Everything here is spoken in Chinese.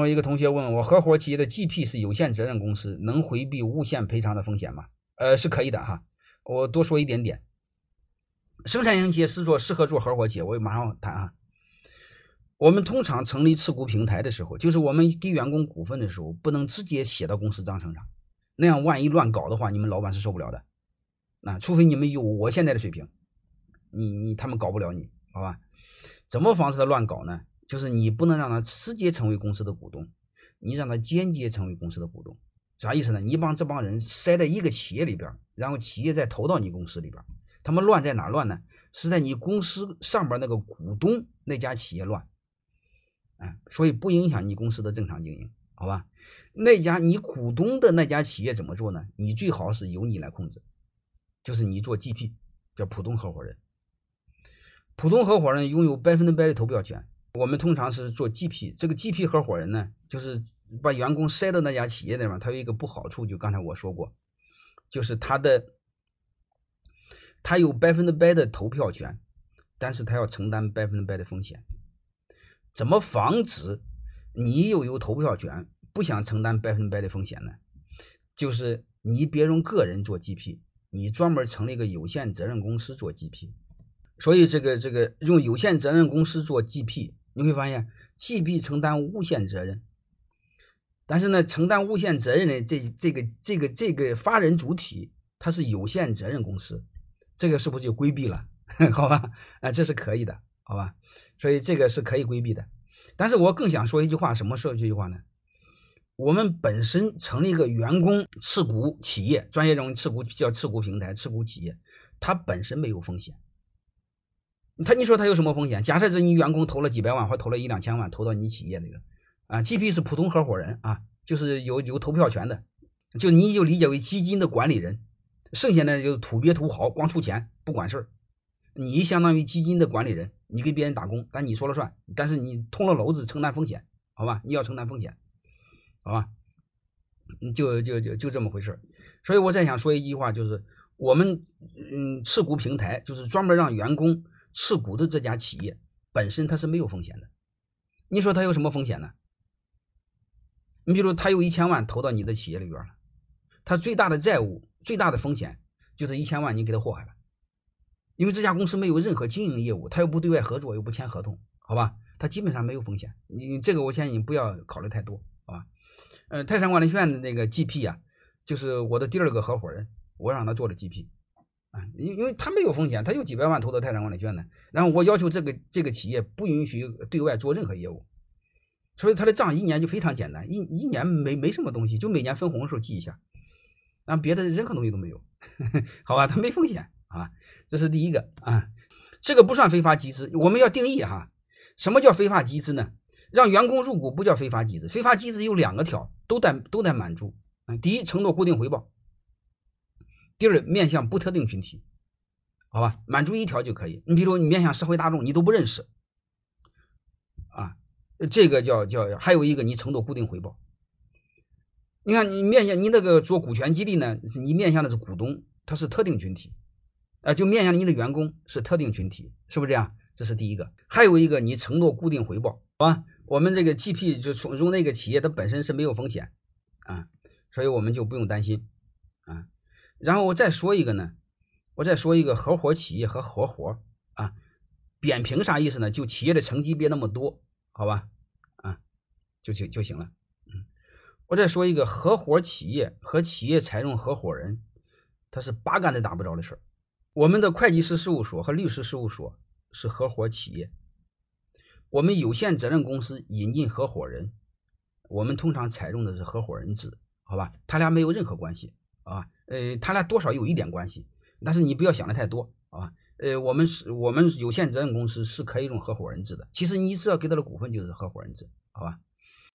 我一个同学问我，合伙企业的 GP 是有限责任公司，能回避无限赔偿的风险吗？呃，是可以的哈。我多说一点点，生产型企业是做适合做合伙企业，我马上谈啊。我们通常成立持股平台的时候，就是我们给员工股份的时候，不能直接写到公司章程上，那样万一乱搞的话，你们老板是受不了的。那除非你们有我现在的水平，你你他们搞不了你，好吧？怎么防止他乱搞呢？就是你不能让他直接成为公司的股东，你让他间接成为公司的股东，啥意思呢？你把这帮人塞在一个企业里边，然后企业再投到你公司里边，他们乱在哪乱呢？是在你公司上边那个股东那家企业乱。啊，所以不影响你公司的正常经营，好吧？那家你股东的那家企业怎么做呢？你最好是由你来控制，就是你做 GP，叫普通合伙人。普通合伙人拥有百分之百的投票权。我们通常是做 GP，这个 GP 合伙人呢，就是把员工塞到那家企业里面。他有一个不好处，就刚才我说过，就是他的他有百分之百的投票权，但是他要承担百分之百的风险。怎么防止你又有投票权，不想承担百分百的风险呢？就是你别用个人做 GP，你专门成立一个有限责任公司做 GP。所以这个这个用有限责任公司做 GP，你会发现 GP 承担无限责任，但是呢，承担无限责任的这这个这个这个法人主体它是有限责任公司，这个是不是就规避了？好吧，啊，这是可以的。好吧，所以这个是可以规避的，但是我更想说一句话，什么说这句话呢？我们本身成立一个员工持股企业，专业中持股叫持股平台、持股企业，它本身没有风险。他你说他有什么风险？假设是你员工投了几百万或投了一两千万投到你企业那个啊，GP 是普通合伙人啊，就是有有投票权的，就你就理解为基金的管理人，剩下的就是土鳖土豪，光出钱不管事儿。你相当于基金的管理人，你给别人打工，但你说了算，但是你捅了篓子承担风险，好吧？你要承担风险，好吧？就就就就这么回事所以我再想说一句话，就是我们嗯持股平台就是专门让员工持股的这家企业本身它是没有风险的。你说它有什么风险呢？你比如他有一千万投到你的企业里边了，他最大的债务、最大的风险就是一千万你给他祸害了。因为这家公司没有任何经营业务，他又不对外合作，又不签合同，好吧？他基本上没有风险。你这个我建议你不要考虑太多，好吧？呃，泰山管理学院的那个 GP 啊，就是我的第二个合伙人，我让他做了 GP 啊，因因为他没有风险，他就几百万投到泰山管理券呢，然后我要求这个这个企业不允许对外做任何业务，所以他的账一年就非常简单，一一年没没什么东西，就每年分红的时候记一下，然后别的任何东西都没有，好吧？他没风险。啊，这是第一个啊，这个不算非法集资，我们要定义哈，什么叫非法集资呢？让员工入股不叫非法集资，非法集资有两个条，都得都得满足。嗯，第一，承诺固定回报；第二，面向不特定群体，好吧，满足一条就可以。你比如你面向社会大众，你都不认识，啊，这个叫叫，还有一个你承诺固定回报。你看你面向你那个做股权激励呢，你面向的是股东，他是特定群体。啊，就面向你的员工是特定群体，是不是这样？这是第一个。还有一个，你承诺固定回报，好吧？我们这个 GP 就从入那个企业，它本身是没有风险啊，所以我们就不用担心啊。然后我再说一个呢，我再说一个合伙企业和合伙啊，扁平啥意思呢？就企业的层级别那么多，好吧？啊，就就就行了。嗯，我再说一个合伙企业和企业采用合伙人，他是八竿子打不着的事儿。我们的会计师事务所和律师事务所是合伙企业，我们有限责任公司引进合伙人，我们通常采用的是合伙人制，好吧？他俩没有任何关系啊，呃，他俩多少有一点关系，但是你不要想的太多，好吧？呃，我们是我们有限责任公司是可以用合伙人制的，其实你只要给他的股份就是合伙人制，好吧？